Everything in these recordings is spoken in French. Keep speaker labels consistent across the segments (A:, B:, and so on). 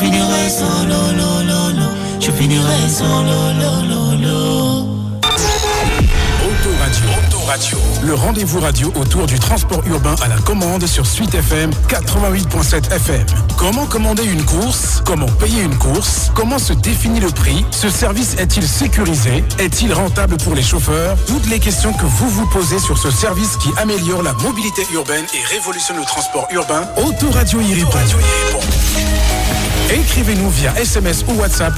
A: finirai solo, lo, lo, lo. Je finirai solo, lo, lo, lo.
B: Autoradio. Autoradio. Le rendez-vous radio autour du transport urbain à la commande sur Suite FM 88.7 FM. Comment commander une course? Comment payer une course? Comment se définit le prix? Ce service est-il sécurisé? Est-il rentable pour les chauffeurs? Toutes les questions que vous vous posez sur ce service qui améliore la mobilité urbaine et révolutionne le transport urbain, Autoradio y répond. Écrivez-nous via SMS ou WhatsApp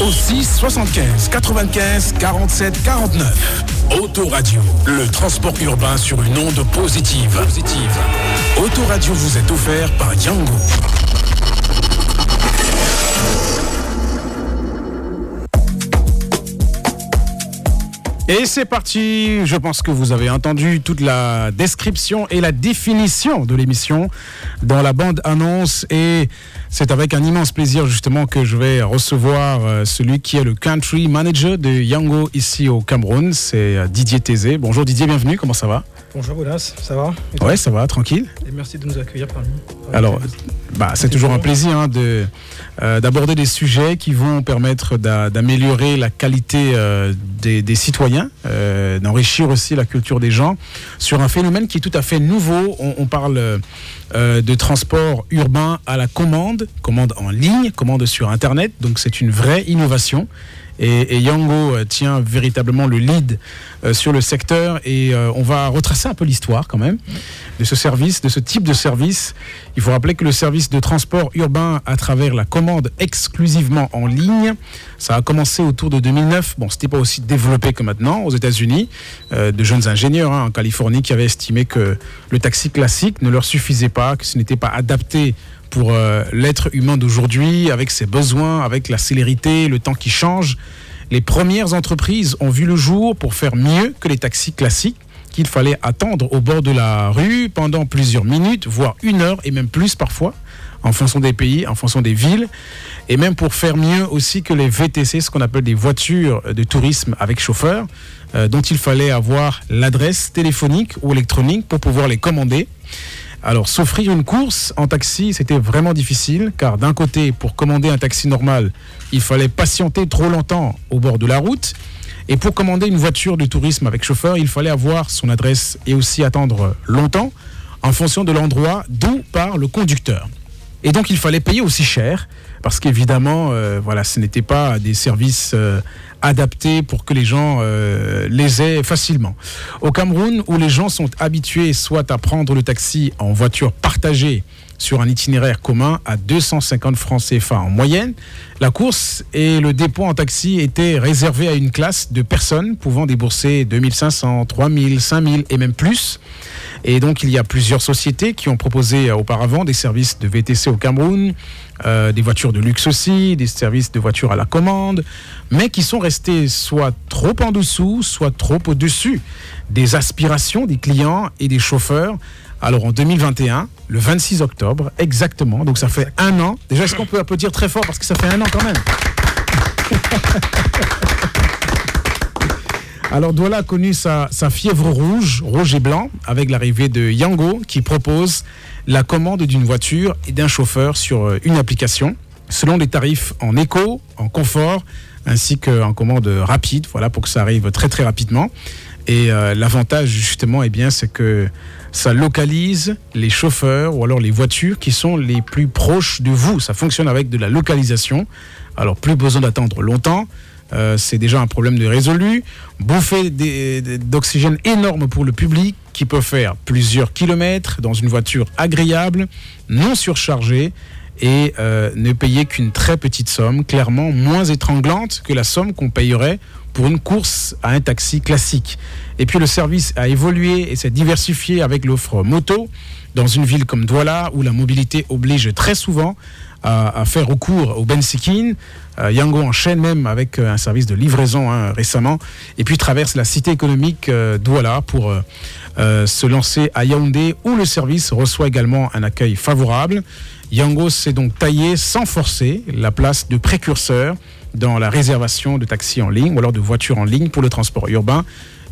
B: au 6 75 95 47 49. Autoradio, le transport urbain sur une onde positive. positive. Autoradio vous est offert par Django.
C: Et c'est parti, je pense que vous avez entendu toute la description et la définition de l'émission dans la bande annonce. Et c'est avec un immense plaisir justement que je vais recevoir euh, celui qui est le country manager de Yango ici au Cameroun, c'est euh, Didier Tézé. Bonjour Didier, bienvenue, comment ça va?
D: Bonjour Oulas, ça va?
C: Ouais, ça va, tranquille.
D: Et merci de nous accueillir parmi nous.
C: Alors, bah, c'est toujours un plaisir hein, de, euh, d'aborder des sujets qui vont permettre d'a- d'améliorer la qualité euh, des, citoyens, euh, d'enrichir aussi la culture des gens sur un phénomène qui est tout à fait nouveau. On, on parle de transport urbain à la commande, commande en ligne, commande sur Internet. Donc c'est une vraie innovation. Et, Yango euh, tient véritablement le lead euh, sur le secteur et euh, on va retracer un peu l'histoire quand même de ce service, de ce type de service. Il faut rappeler que le service de transport urbain à travers la commande exclusivement en ligne, ça a commencé autour de 2009. Bon, c'était pas aussi développé que maintenant aux États-Unis. De jeunes ingénieurs hein, en Californie qui avaient estimé que le taxi classique ne leur suffisait pas, que ce n'était pas adapté pour euh, l'être humain d'aujourd'hui, avec ses besoins, avec la célérité, le temps qui change. Les premières entreprises ont vu le jour pour faire mieux que les taxis classiques qu'il fallait attendre au bord de la rue pendant plusieurs minutes, voire une heure et même plus parfois, en fonction des pays, en fonction des villes, et même pour faire mieux aussi que les VTC, ce qu'on appelle des voitures de tourisme avec chauffeur, euh, dont il fallait avoir l'adresse téléphonique ou électronique pour pouvoir les commander. Alors, s'offrir une course en taxi, c'était vraiment difficile, car d'un côté, pour commander un taxi normal, il fallait patienter trop longtemps au bord de la route. Et pour commander une voiture de tourisme avec chauffeur, il fallait avoir son adresse et aussi attendre longtemps en fonction de l'endroit d'où part le conducteur. Et donc il fallait payer aussi cher parce qu'évidemment, euh, voilà, ce n'était pas des services euh, adaptés pour que les gens euh, les aient facilement. Au Cameroun, où les gens sont habitués soit à prendre le taxi en voiture partagée sur un itinéraire commun à 250 francs CFA en moyenne, la course et le dépôt en taxi étaient réservés à une classe de personnes pouvant débourser 2500, 3000, 5000 et même plus. Et donc, il y a plusieurs sociétés qui ont proposé euh, auparavant des services de VTC au Cameroun, euh, des voitures de luxe aussi, des services de voitures à la commande, mais qui sont restés soit trop en dessous, soit trop au-dessus des aspirations des clients et des chauffeurs. Alors, en 2021, le 26 octobre, exactement, donc ça fait un an. Déjà, est-ce qu'on peut applaudir très fort? Parce que ça fait un an quand même Alors Douala a connu sa, fièvre rouge, rouge et blanc, avec l'arrivée de Yango qui propose la commande d'une voiture et d'un chauffeur sur euh, une application, selon des tarifs en éco, en confort, ainsi qu'en commande rapide, voilà, pour que ça arrive très très rapidement. Et euh, l'avantage justement, eh bien, c'est que ça localise les chauffeurs ou alors les voitures qui sont les plus proches de vous. Ça fonctionne avec de la localisation. Alors plus besoin d'attendre longtemps. Euh, c'est déjà un problème de résolu. Bouffée d'oxygène énorme pour le public qui peut faire plusieurs kilomètres dans une voiture agréable, non surchargée et euh, ne payer qu'une très petite somme, clairement moins étranglante que la somme qu'on payerait pour une course à un taxi classique. Et puis le service a évolué et s'est diversifié avec l'offre moto dans une ville comme Douala où la mobilité oblige très souvent à, à faire recours au bensikin. Euh, Yango enchaîne même avec euh, un service de livraison hein, récemment et puis traverse la cité économique euh, Douala pour euh, se lancer à Yaoundé où le service reçoit également un accueil favorable. Yango s'est donc taillé sans forcer la place de précurseur dans la réservation de taxis en ligne ou alors de voitures en ligne pour le transport urbain.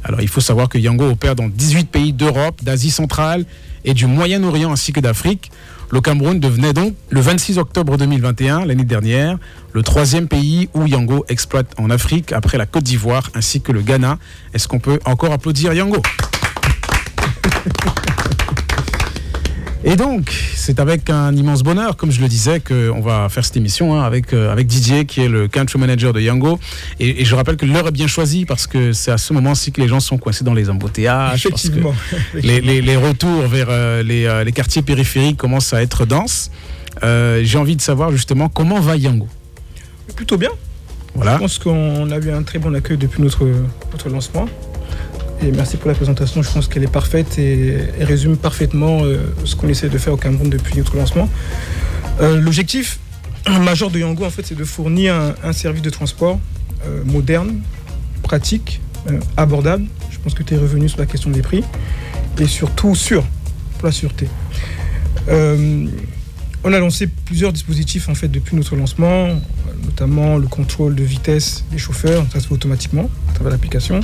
C: Alors il faut savoir que Yango opère dans 18 pays d'Europe, d'Asie centrale et du Moyen-Orient ainsi que d'Afrique. Le Cameroun devenait donc le 26 octobre 2021, l'année dernière, le troisième pays où Yango exploite en Afrique après la Côte d'Ivoire ainsi que le Ghana. Est-ce qu'on peut encore applaudir Yango? Et donc, c'est avec un immense bonheur, comme je le disais, qu'on va faire cette émission hein, avec, euh, avec Didier, qui est le country manager de Yango. Et, et je rappelle que l'heure est bien choisie parce que c'est à ce moment-ci que les gens sont coincés dans les embouteillages. parce que
D: Effectivement.
C: les, les- les retours vers euh, les, euh, les quartiers périphériques commencent à être denses. J'ai envie de savoir justement comment va Yango?
D: Plutôt bien.
C: Voilà.
D: Je pense qu'on a eu un très bon accueil depuis notre, notre lancement. Et merci pour la présentation. Je pense qu'elle est parfaite et, résume parfaitement euh, ce qu'on essaie de faire au Cameroun depuis notre lancement. Euh, L'objectif majeur de Yango, en fait, c'est de fournir un, service de transport euh, moderne, pratique, abordable. Je pense que tu es revenu sur la question des prix. Et surtout sûr, pour la sûreté. On a lancé plusieurs dispositifs en fait depuis notre lancement, notamment le contrôle de vitesse des chauffeurs, ça se fait automatiquement à travers l'application.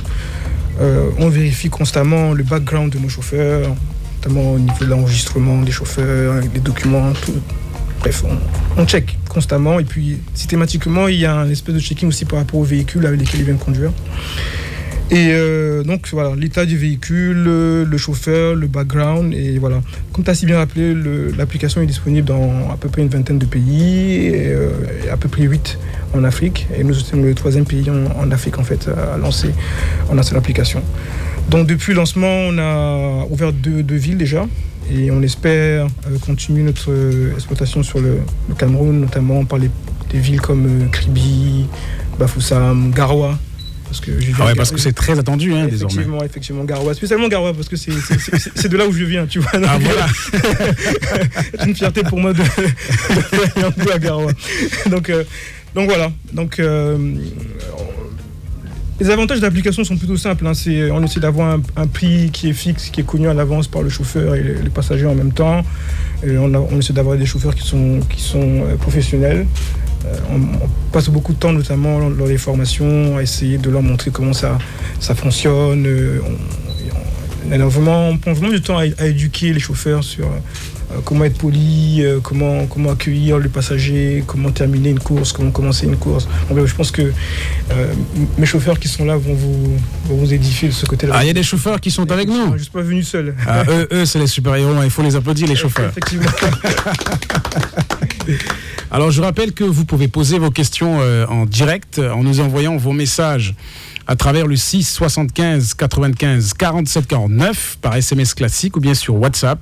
D: Euh, on vérifie constamment le background de nos chauffeurs, notamment au niveau de l'enregistrement des chauffeurs, les documents, tout. Bref, on, on check constamment et puis systématiquement il y a un espèce de checking aussi par rapport aux véhicules avec lesquels ils viennent conduire. Et euh, donc voilà, l'état du véhicule, le, le chauffeur, le background, et voilà. Comme tu as si bien rappelé, l'application est disponible dans à peu près une vingtaine de pays, et, euh, à peu près 8 en Afrique. Et nous sommes le troisième pays en, Afrique en fait à lancer, en lancer l'application. Donc depuis le lancement, on a ouvert deux, villes déjà. Et on espère euh, continuer notre euh, exploitation sur le, Cameroun, notamment par les, des villes comme euh, Kribi, Bafoussam, Garoua. Parce que
C: Ah ouais, parce que c'est très attendu hein, désormais.
D: Effectivement, effectivement, Garoua. Spécialement Garoua, parce que c'est- de là où je viens, tu vois.
C: Ah voilà.
D: c'est une fierté pour moi de, de un peu à Garoua. Donc, euh, donc voilà. Donc, euh, les avantages de l'application sont plutôt simples. hein. C'est- On essaie d'avoir un, un prix qui est fixe, qui est connu à l'avance par le chauffeur et les, les passagers en même temps. Et on, a- on essaie d'avoir des chauffeurs qui sont, qui sont euh, professionnels. Euh, on, on passe beaucoup de temps, notamment lors des formations, à essayer de leur montrer comment ça, ça fonctionne. Euh, on, on- on a vraiment, on prend vraiment du temps à, à éduquer les chauffeurs sur euh, comment être poli, comment, comment accueillir le passager, comment terminer une course, comment commencer une course. Je pense que euh, mes chauffeurs qui sont là vont vous, vont vous édifier de ce côté-là.
C: Ah, il y a des chauffeurs qui sont avec nous.
D: sont juste pas venus seuls.
C: Ah, eux, eux, c'est les super-héros, hein, il faut les applaudir, les chauffeurs.
D: Effectivement.
C: Alors, je rappelle que vous pouvez poser vos questions euh, en direct en nous envoyant vos messages à travers le 6 75 95 47 49 par SMS classique ou bien sur WhatsApp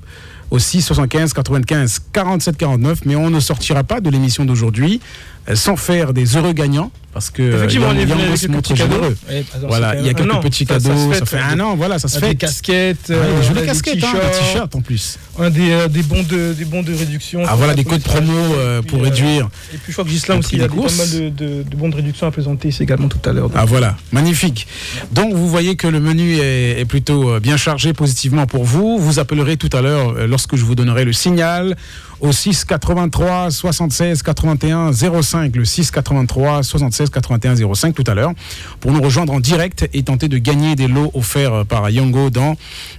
C: au 6 75 95 47 49. Mais on ne sortira pas de l'émission d'aujourd'hui euh, sans faire des heureux gagnants parce que euh,
D: Effectivement, on est venu avec quelques petits cadeaux. Ouais,
C: Voilà,
D: fait
C: il y a
D: un
C: quelques
D: an.
C: petits
D: Ça- ça se
C: cadeaux, ça, fait
D: hein,
C: un an, voilà, ça se
D: on a
C: fait.
D: Des casquettes,
C: Ouais,
D: euh,
C: des jolies casquettes, hein, des
D: t-shirts,
C: en plus.
D: a des, euh, des bons de des bons de réduction.
C: Ah voilà, des codes promo euh,
D: puis,
C: pour
D: euh,
C: réduire.
D: Et puis je crois que Gislain aussi, il y a
C: des
D: pas mal de, de, de bons de réduction à présenter ici également tout à l'heure.
C: Ah voilà, magnifique. Donc vous voyez que le menu est, est plutôt euh, bien chargé positivement pour vous. Vous appellerez tout à l'heure euh, lorsque je vous donnerai le signal au 6 83 76 81 05, le 6 83 76 81 05 tout à l'heure pour nous rejoindre en direct et tenter de gagner des lots offerts par Yango dans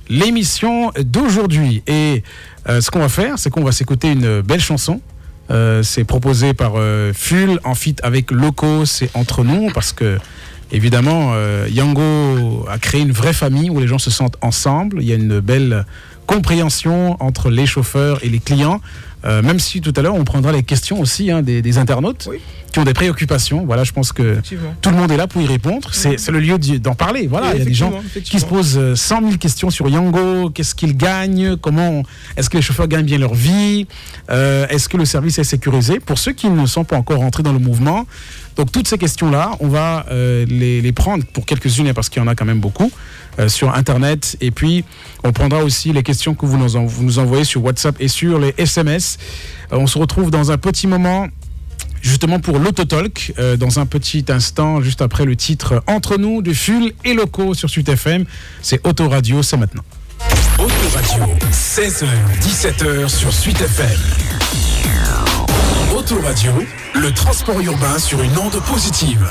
C: l'émission d'aujourd'hui. Et euh, ce qu'on va faire, c'est qu'on va s'écouter une belle chanson. Euh, c'est proposé par euh, Ful en fit avec Loco, c'est entre nous parce que évidemment euh, Yango a créé une vraie famille où les gens se sentent ensemble. Il y a une belle compréhension entre les chauffeurs et les clients. Euh, même si tout à l'heure on prendra les questions aussi hein, des, internautes. Qui ont des préoccupations. Voilà, je pense que tout le monde est là pour y répondre. C'est le lieu d'en parler. Voilà, il y a des gens qui se posent euh, 100 000 questions sur Yango. Qu'est-ce qu'ils gagnent? Comment Est-ce que les chauffeurs gagnent bien leur vie? Euh, Est-ce que le service est sécurisé? Pour ceux qui ne sont pas encore rentrés dans le mouvement, donc toutes ces questions-là, on va euh, les, les prendre pour quelques-unes, parce qu'il y en a quand même beaucoup, euh, sur Internet. Et puis, on prendra aussi les questions que vous nous, en- vous nous envoyez sur WhatsApp et sur les SMS. Euh, on se retrouve dans un petit moment justement pour l'Autotalk, euh, dans un petit instant, juste après le titre Entre nous de Ful et Loco sur Suite FM. C'est Autoradio, c'est maintenant.
B: Autoradio, 16h, 17h sur Suite FM. Autoradio, le transport urbain sur une onde positive.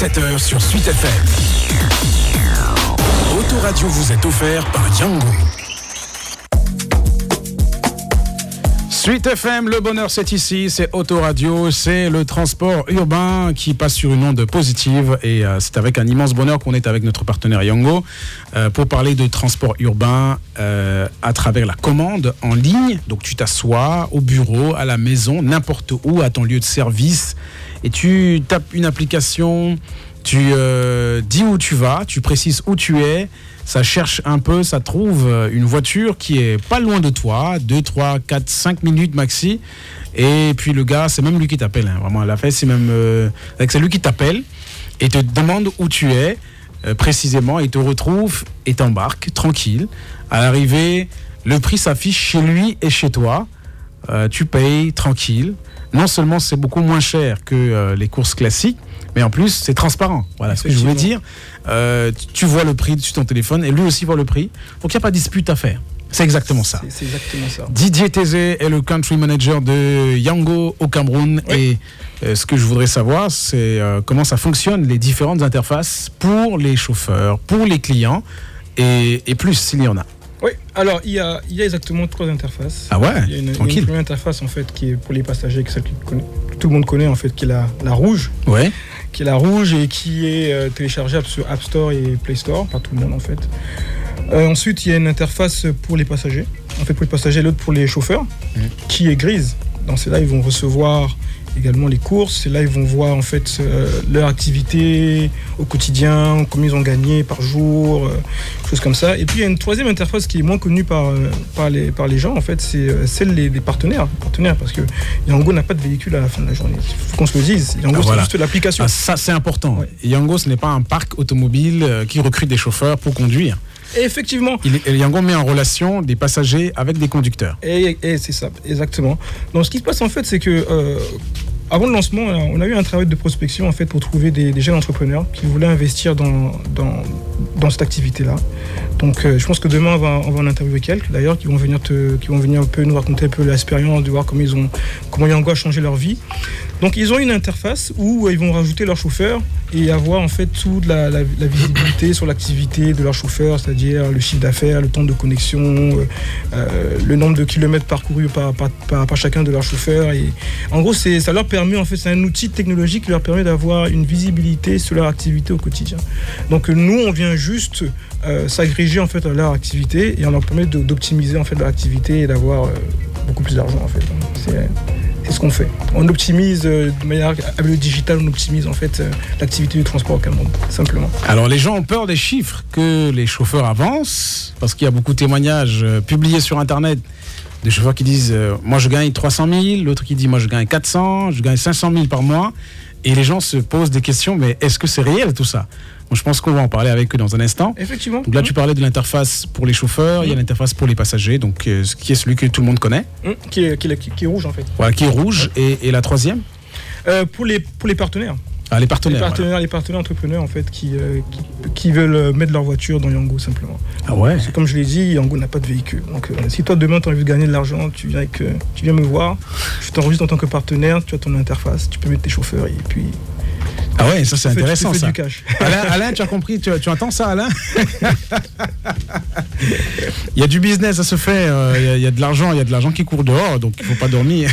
B: 17h sur Suite FM. Autoradio vous est offert par Yango.
C: Suite FM, le bonheur c'est ici, c'est Autoradio, c'est le transport urbain qui passe sur une onde positive et euh, c'est avec un immense bonheur qu'on est avec notre partenaire Yango euh, pour parler de transport urbain euh, à travers la commande en ligne. Donc tu t'assois au bureau, à la maison, n'importe où, à ton lieu de service et tu tapes une application, tu dis où tu vas, tu précises où tu es, ça cherche un peu, ça trouve euh, une voiture qui est pas loin de toi, 2, 3, 4, 5 minutes maxi. Et puis le gars, c'est même lui qui t'appelle, hein, vraiment à la c'est même euh, c'est lui qui t'appelle et te demande où tu es euh, précisément et te retrouve et t'embarque tranquille. À l'arrivée, le prix s'affiche chez lui et chez toi. Tu payes tranquille. Non seulement c'est beaucoup moins cher que les courses classiques, mais en plus c'est transparent. Voilà ce que je voulais dire. Euh, tu- vois le prix sur ton téléphone et lui aussi voit le prix. Donc il n'y a pas de dispute à faire. C'est exactement ça.
D: C'est- C'est exactement ça.
C: Didier Tézé est le country manager de Yango au Cameroun.
D: Oui.
C: Et euh, ce que je voudrais savoir, c'est euh, comment ça fonctionne, les différentes interfaces pour les chauffeurs, pour les clients et, et plus s'il y en a.
D: Oui, alors il y a, il y a exactement trois interfaces.
C: Ah ouais
D: Il y a une, première interface en fait qui est pour les passagers, que, celle que tout le monde connaît en fait, qui est la, la rouge,
C: Ouais.
D: qui est la rouge et qui est euh, téléchargeable sur App Store et Play Store par tout le monde en fait. Euh, ensuite, il y a une interface pour les passagers, en fait pour les passagers, l'autre pour les chauffeurs,
C: Mhm.
D: qui est grise. Dans celle-là, ils vont recevoir également les courses. Et là, ils vont voir en fait euh, leur activité au quotidien, combien ils ont gagné par jour, euh, choses comme ça. Et puis il y a une troisième interface qui est moins connue par, euh, par, les, par les gens, en fait, c'est euh, celle des, des partenaires, partenaires. Parce que Yango n'a pas de véhicule à la fin de la journée. Il faut qu'on se le dise. Yango,
C: Ah,
D: c'est juste l'application.
C: Ah, ça, c'est important.
D: Ouais.
C: Yango, ce n'est pas un parc automobile qui recrute des chauffeurs pour conduire.
D: Effectivement,
C: Il, est- Yango met en relation des passagers avec des conducteurs.
D: Et, et c'est ça, exactement. Donc ce qui se passe en fait, c'est que euh, avant le lancement, euh, on a eu un travail de prospection en fait pour trouver des, jeunes entrepreneurs qui voulaient investir dans, cette activité-là. Donc euh, je pense que demain on va, on va en interviewer quelques d'ailleurs qui vont venir un peu nous raconter un peu l'expérience, de voir comment ils ont comment Yango a changé leur vie. Donc ils ont une interface où euh, ils vont rajouter leur chauffeur et avoir en fait toute la, visibilité sur l'activité de leur chauffeur, c'est-à-dire le chiffre d'affaires, le temps de connexion, euh, euh, le nombre de kilomètres parcourus par, chacun de leurs chauffeurs. Et en gros, ça leur permet, en fait, c'est un outil technologique qui leur permet d'avoir une visibilité sur leur activité au quotidien. Donc nous, on vient juste s'agréger en fait à leur activité et on leur permet d'optimiser en fait leur activité et d'avoir beaucoup plus d'argent en fait. C'est ce qu'on fait. On optimise euh, de manière avec le digital, on optimise en fait euh, l'activité du transport au Cameroun, simplement.
C: Alors les gens ont peur des chiffres que les chauffeurs avancent, parce qu'il y a beaucoup de témoignages euh, publiés sur Internet des chauffeurs qui disent Moi, je gagne 300 000, l'autre qui dit Moi, je gagne 400, je gagne 500 000 par mois. Et les gens se posent des questions Mais est-ce que c'est réel tout ça? Je pense qu'on va en parler avec eux dans un instant.
D: Effectivement.
C: Donc là, tu parlais de l'interface pour les chauffeurs, il y a l'interface pour les passagers, donc euh, qui est celui que tout le monde connaît.
D: Qui, est, qui, est, qui, est, rouge en fait.
C: Voilà, qui est rouge. Et, et, la troisième?
D: Euh, pour, les, pour les partenaires.
C: Ah, les partenaires.
D: Les partenaires,
C: voilà.
D: les partenaires entrepreneurs en fait qui, euh, qui, qui, veulent mettre leur voiture dans Yango simplement.
C: Ah ouais?
D: C'est comme je l'ai dit, Yango n'a pas de véhicule. Donc euh, si toi demain tu as envie de gagner de l'argent, tu viens avec, tu viens me voir, je t'enregistre en tant que partenaire, tu as ton interface, tu peux mettre tes chauffeurs et puis
C: ah ouais, ça c'est intéressant ça.
D: Alain,
C: Alain, tu as compris, tu, tu entends ça Alain? Il y a du business, ça se fait, euh, il, y a, il, y a, de l'argent, il y a de l'argent qui court dehors, donc il ne faut pas dormir.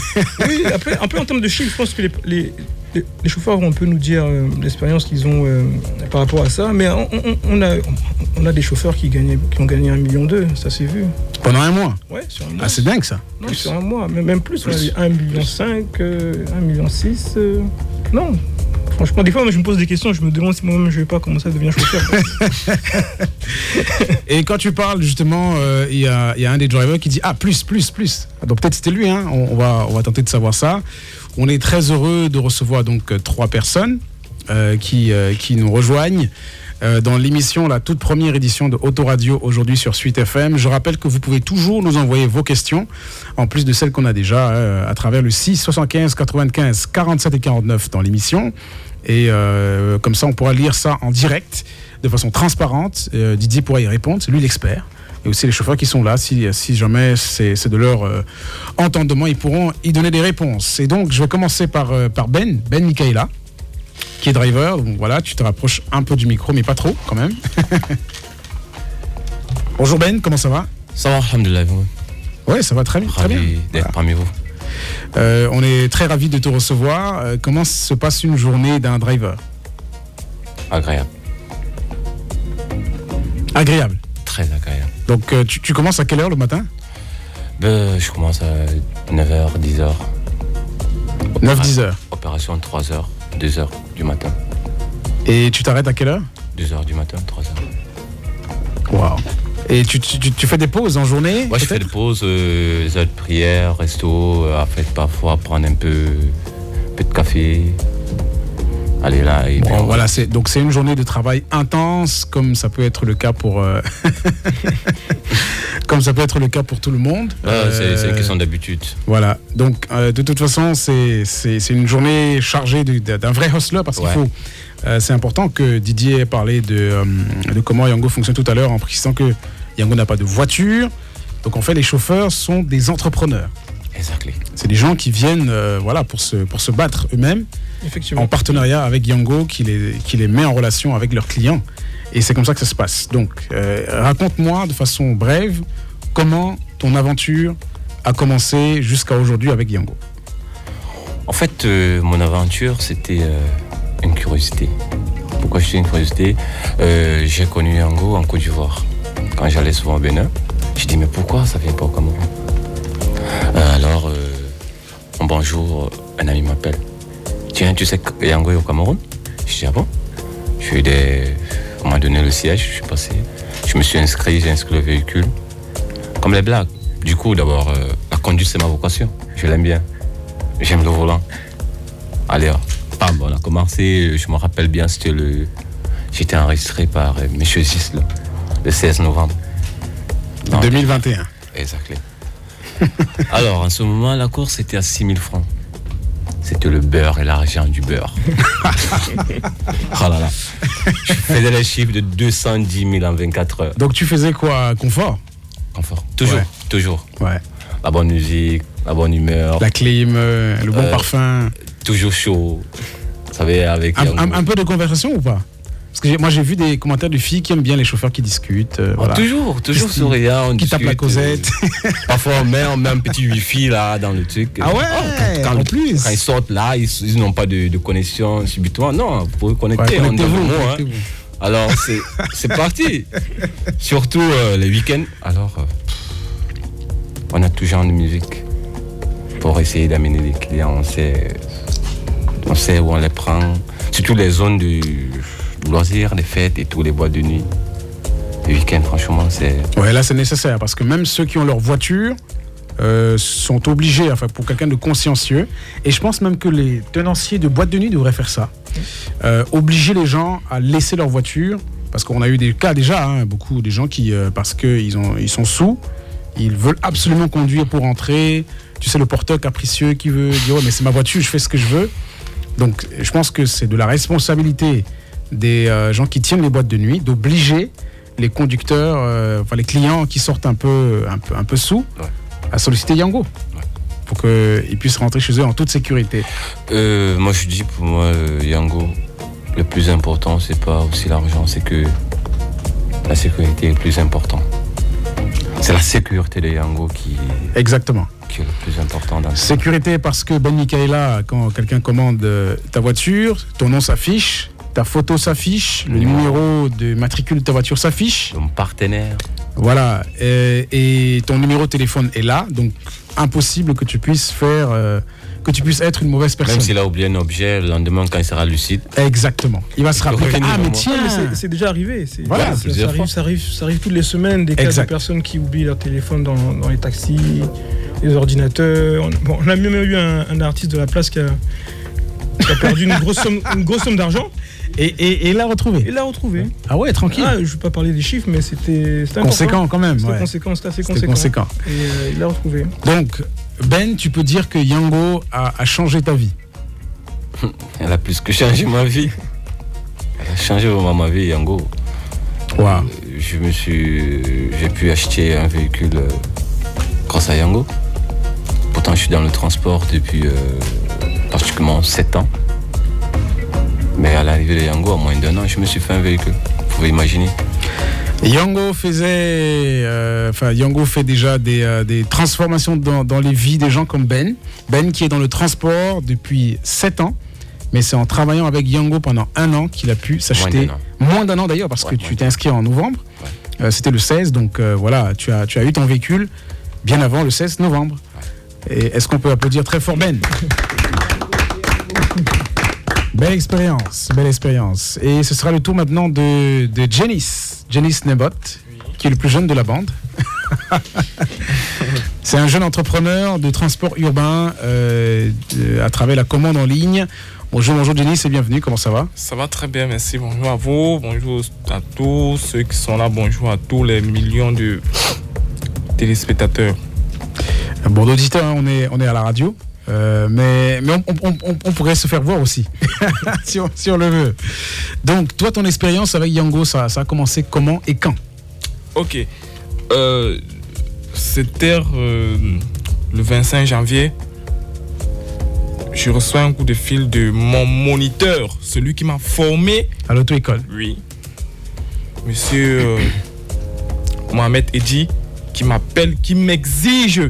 D: oui, après, un peu en termes de chiffres, je pense que les, les, les, les chauffeurs vont un peu nous dire euh, l'expérience qu'ils ont euh, par rapport à ça, mais on, on, on, a, on a des chauffeurs qui, gagnaient, qui ont gagné un million d'eux, ça s'est vu.
C: Pendant un mois
D: Ouais, sur un mois.
C: Ah, c'est dingue ça
D: Non, sur un mois, même, même plus, plus. on a 1 million 5, 1 million 6, non, Franchement, des fois, moi, je me pose des questions, je me demande si moi-même je vais pas commencer à devenir chauffeur.
C: Et quand tu parles, justement, il euh, y, a, y, a, un des drivers qui dit Ah, plus, plus, plus. Donc peut-être c'était lui, hein. on, on, va, on va tenter de savoir ça. On est très heureux de recevoir donc trois personnes euh, qui, euh, qui nous rejoignent. Euh, dans l'émission, la toute première édition de Autoradio aujourd'hui sur Suite FM. Je rappelle que vous pouvez toujours nous envoyer vos questions, en plus de celles qu'on a déjà euh, à travers le 6 75 95 47 et 49 dans l'émission. Et euh, comme ça, on pourra lire ça en direct, de façon transparente. Euh, Didier pourra y répondre, c'est lui l'expert. Et aussi les chauffeurs qui sont là, si, si jamais c'est de leur euh, entendement, ils pourront y donner des réponses. Et donc, je vais commencer par, euh, par Ben, Ben Michaela, qui est driver. Donc voilà, tu te rapproches un peu du micro, mais pas trop quand même. Bonjour Ben, comment ça va?
E: Ça va, alhamdoulilah.
C: Ouais, ça va très bien.
E: Ravi d'être voilà. parmi vous.
C: Euh, on est très ravis de te recevoir. Euh, comment se passe une journée d'un driver?
E: Agréable.
C: Agréable Donc euh, tu, tu, commences à quelle heure le matin?
E: Ben, Je commence à 9h, 10h.
C: 9-10h
E: Opération 3h, 2h du matin.
C: Et tu t'arrêtes à quelle heure?
E: 2h du matin, 3h.
C: Waouh et tu, tu, tu, fais des pauses en journée
E: Moi, je fais des pauses, euh, heures de prière, resto, euh, en fait, parfois prendre un peu, un peu de café. Aller là. Et
C: bon, bien, voilà, c'est, donc c'est une journée de travail intense, comme ça peut être le cas pour, euh, comme ça peut être le cas pour tout le monde.
E: Ah, c'est, c'est une question d'habitude.
C: Voilà. Donc, euh, de toute façon, c'est, une journée chargée d'un vrai hustler parce qu'il faut. Euh, c'est important que Didier ait parlé de, euh, de comment Yango fonctionne tout à l'heure en précisant que Yango n'a pas de voiture. Donc en fait, les chauffeurs sont des entrepreneurs.
E: Exactly.
C: C'est des gens qui viennent euh, voilà, pour, se, pour se battre eux-mêmes en partenariat avec Yango qui les, qui les met en relation avec leurs clients. Et c'est comme ça que ça se passe. Donc euh, raconte-moi de façon brève comment ton aventure a commencé jusqu'à aujourd'hui avec Yango.
E: En fait, euh, mon aventure, c'était une curiosité. Pourquoi je dis une curiosité? J'ai connu Yango en Côte d'Ivoire quand j'allais souvent au Bénin. Je dis, mais pourquoi ça vient pas au Cameroun euh, Alors, euh, un bonjour, un ami m'appelle. Tiens, tu sais que Yango est au Cameroun? Je dis, ah bon? Je suis des... On m'a donné le siège, je suis passé. Je me suis inscrit, j'ai inscrit le véhicule. Comme les blagues. Du coup, d'abord, euh, la conduite, c'est ma vocation. Je l'aime bien. J'aime le volant. Allez, bam, on a commencé. Je me rappelle bien, c'était le... J'étais enregistré par euh, Monsieur Zisle le 16 novembre.
C: Non, 2021.
E: Exactement. Alors, en ce moment, la course était à 6 000 francs. C'était le beurre et l'argent du beurre. oh là là. Je faisais les chiffres de 210 000 en 24 heures.
C: Donc, tu faisais quoi Confort?
E: Confort. Toujours. Ouais. Toujours.
C: Ouais.
E: La bonne musique, la bonne humeur.
C: La clim, euh, le bon euh, parfum.
E: Toujours chaud. Vous savez, avec.
C: Un, un, un peu de conversation ou pas? Parce que moi j'ai vu des commentaires de filles qui aiment bien les chauffeurs qui discutent. Euh,
E: oh,
C: voilà.
E: Toujours, toujours
C: qui,
E: souriant.
C: Qui tapent la causette.
E: Euh, parfois on met, on met un petit wifi là dans le truc.
C: Ah ouais
E: oh, quand,
C: en plus.
E: quand ils sortent là, ils, ils n'ont pas de, de, connexion subitement. Non, vous pouvez connecter.
C: Ouais, connectez-vous,
E: mot, hein. Alors c'est parti. Surtout euh, les week-ends. Alors on a tout genre de musique pour essayer d'amener des clients. On sait, on sait où on les prend. Surtout les zones de loisirs, les fêtes et tous les bois de nuit. Les week-ends, franchement, c'est.
C: Ouais, là, c'est nécessaire parce que même ceux qui ont leur voiture euh, sont obligés, enfin pour quelqu'un de consciencieux, et je pense même que les tenanciers de boîtes de nuit devraient faire ça, euh, obliger les gens à laisser leur voiture, parce qu'on a eu des cas déjà, hein, beaucoup des gens qui, euh, parce qu'ils ils sont sous, ils veulent absolument conduire pour entrer. Tu sais, le porteur capricieux qui veut dire ouais, mais c'est ma voiture, je fais ce que je veux. Donc, je pense que c'est de la responsabilité des euh, gens qui tiennent les boîtes de nuit d'obliger les conducteurs, euh, enfin les clients qui sortent un peu, un peu, un peu sous,
E: Ouais.
C: à solliciter Yango pour qu'ils puissent rentrer chez eux en toute sécurité.
E: Euh, moi, je dis pour moi, Yango, le plus important, c'est pas aussi l'argent, c'est que la sécurité est le plus important. C'est la sécurité de Yango qui,
C: Exactement.
E: qui est le plus important dans.
C: Sécurité parce que Ben Michaela, quand quelqu'un commande ta voiture, ton nom s'affiche, ta photo s'affiche, le
E: Numéro.
C: de matricule de ta voiture s'affiche.
E: Mon partenaire,
C: Voilà. Et, et ton numéro de téléphone est là, donc impossible que tu puisses faire, euh, que tu puisses être une mauvaise personne.
E: même s'il a oublié un objet, le lendemain, quand il sera lucide,
C: Exactement. Il va se rappeler. Ah, mais tiens.
D: Mais c'est- déjà arrivé.
C: Voilà,
D: ça,
E: plusieurs
D: ça arrive,
E: fois.
D: ça, arrive, ça arrive toutes les semaines, des cas de personnes qui oublient leur téléphone dans, dans les taxis, les ordinateurs. On, bon, on a même eu un, un artiste de la place qui a, qui a perdu une grosse somme, une grosse somme d'argent
C: Et, et, et l'a retrouvé.
D: et l'a retrouvé.
C: Ah ouais, tranquille.
D: Ah, je ne vais pas parler des chiffres, mais c'était
C: conséquent quand même.
D: C'était
C: ouais.
D: conséquent, c'était assez conséquent.
C: conséquent.
D: Et euh, il l'a retrouvé.
C: Donc, Ben, tu peux dire que Yango a, a changé ta vie.
E: elle a plus que changé ma vie. Elle a changé vraiment ma vie, Yango.
C: Waouh.
E: Je me suis. J'ai pu acheter un véhicule euh, grâce à Yango. Pourtant, je suis dans le transport depuis euh, pratiquement 7 ans. Mais à l'arrivée de Yango, en moins d'un an, je me suis fait un véhicule. Vous pouvez imaginer.
C: Yango faisait, euh, enfin Yango fait déjà des, euh, des transformations dans, dans les vies des gens comme Ben. Ben qui est dans le transport depuis 7 ans, mais c'est en travaillant avec Yango pendant un an qu'il a pu s'acheter
E: d'un an.
C: moins d'un an d'ailleurs parce
E: Ouais,
C: que tu t'es inscrit en novembre. Euh, C'était le 16, donc euh, voilà, tu as, tu as eu ton véhicule bien avant le 16 novembre. Et est-ce qu'on peut applaudir très fort Ben? Belle expérience, belle expérience. Et ce sera le tour maintenant de, de Janice, Janice Nebot, qui est le plus jeune de la bande. C'est un jeune entrepreneur de transport urbain euh, de- à travers la commande en ligne. Bonjour, bonjour Janice et bienvenue, comment ça va?
F: Ça va très bien, merci. Bonjour à vous, bonjour à tous ceux qui sont là, bonjour à tous les millions de téléspectateurs.
C: Bon, d'auditeurs, hein, on est, on est à la radio. Euh, mais mais on, on- on- on pourrait se faire voir aussi, si, on, si on le veut. Donc, toi, ton expérience avec Yango, ça, ça a commencé comment et quand?
F: Ok, euh, c'était euh, le 25 janvier. Je reçois un coup de fil de mon moniteur, celui qui m'a formé.
C: À l'auto-école.
F: Oui. Monsieur Mohamed Edji, qui m'appelle, qui m'exige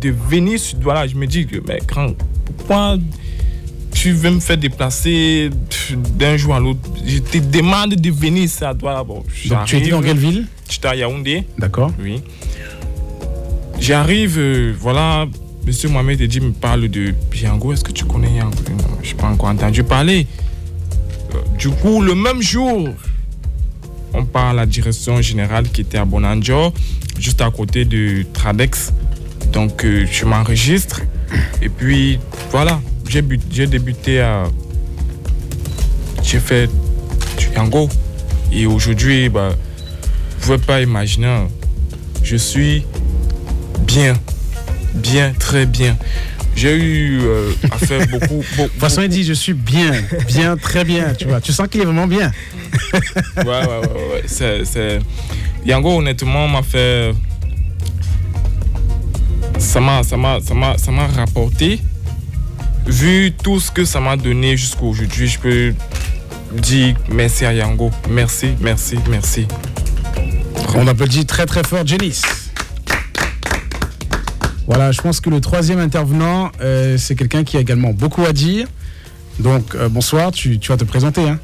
F: de venir sur. Voilà, je me dis que, mais grand, pourquoi tu veux me faire déplacer d'un jour à l'autre? Je te demande de venir, c'est à toi. Bon,
C: Donc, tu étais dans quelle ville?
F: J'étais à Yaoundé,
C: D'accord.
F: oui. J'arrive, euh, voilà, monsieur Mohamed Edji me parle de Yango. Est-ce que tu connais Yango? Non, je n'ai pas encore entendu parler. Euh, Du coup, le même jour, on part à la direction générale qui était à Bonanjo, juste à côté de Tradex. Donc, euh, je m'enregistre. Et puis, voilà, j'ai j'ai débuté à. J'ai fait du Yango. Et aujourd'hui, bah, vous ne pouvez pas imaginer, je suis bien, bien, très bien. J'ai eu euh, à faire beaucoup, beaucoup,
C: De toute façon, il dit Je suis bien, bien, très bien. Tu vois, tu sens qu'il est vraiment bien.
F: ouais, ouais, ouais, ouais. C'est, c'est... Yango, honnêtement, m'a fait. Ça m'a, ça m'a, ça m'a, ça m'a rapporté. Vu tout ce que ça m'a donné jusqu'à aujourd'hui, je peux dire merci à Yango. Merci, merci, merci.
C: On applaudit très très fort Janice. Voilà, je pense que le troisième intervenant, euh, c'est quelqu'un qui a également beaucoup à dire. Donc, euh, bonsoir, tu, tu vas te présenter. Hein.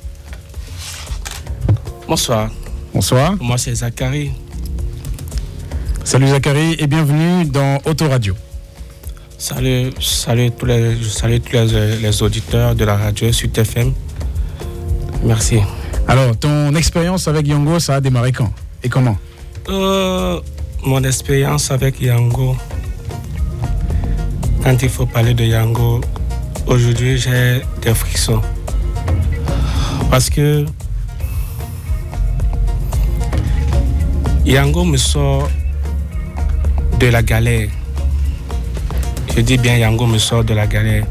G: Bonsoir,
C: Bonsoir.
G: moi c'est Zachary.
C: Salut Zachary et bienvenue dans Autoradio.
G: Salut, salut tous les, je salue tous les, les auditeurs de la radio sur TFM. Merci.
C: Alors, ton expérience avec Yango, ça a démarré quand Et comment?
G: Euh, mon expérience avec Yango, quand il faut parler de Yango, aujourd'hui j'ai des frissons. Parce que Yango me sort de la galère. Je dis bien Yango me sort de la galère.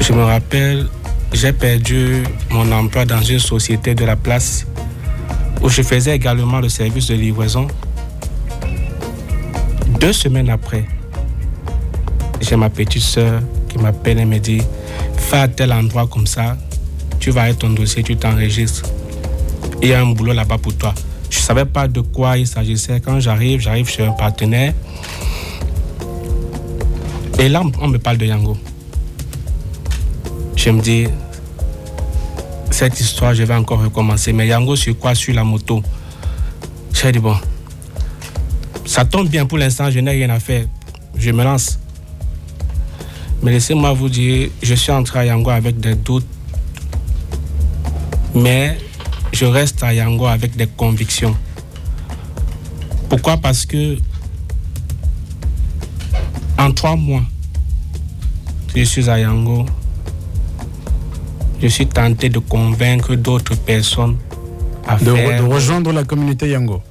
G: Je me rappelle, j'ai perdu mon emploi dans une société de la place où je faisais également le service de livraison. Deux semaines après, j'ai ma petite soeur qui m'appelle et me dit Fais à tel endroit comme ça, tu vas avec ton dossier, tu t'enregistres. Il y a un boulot là-bas pour toi. Je ne savais pas de quoi il s'agissait. Quand j'arrive, j'arrive chez un partenaire. Et là, on me parle de Yango. Je me dis, cette histoire, je vais encore recommencer. Mais Yango, sur quoi? Sur la moto. J'ai dit, bon, ça tombe bien pour l'instant, je n'ai rien à faire. Je me lance. Mais laissez-moi vous dire, je suis entré à Yango avec des doutes. Mais je reste à Yango avec des convictions. Pourquoi? Parce que en trois mois, je suis à Yango. Je suis tenté de convaincre d'autres personnes à
C: De,
G: faire
C: de rejoindre la communauté Yango.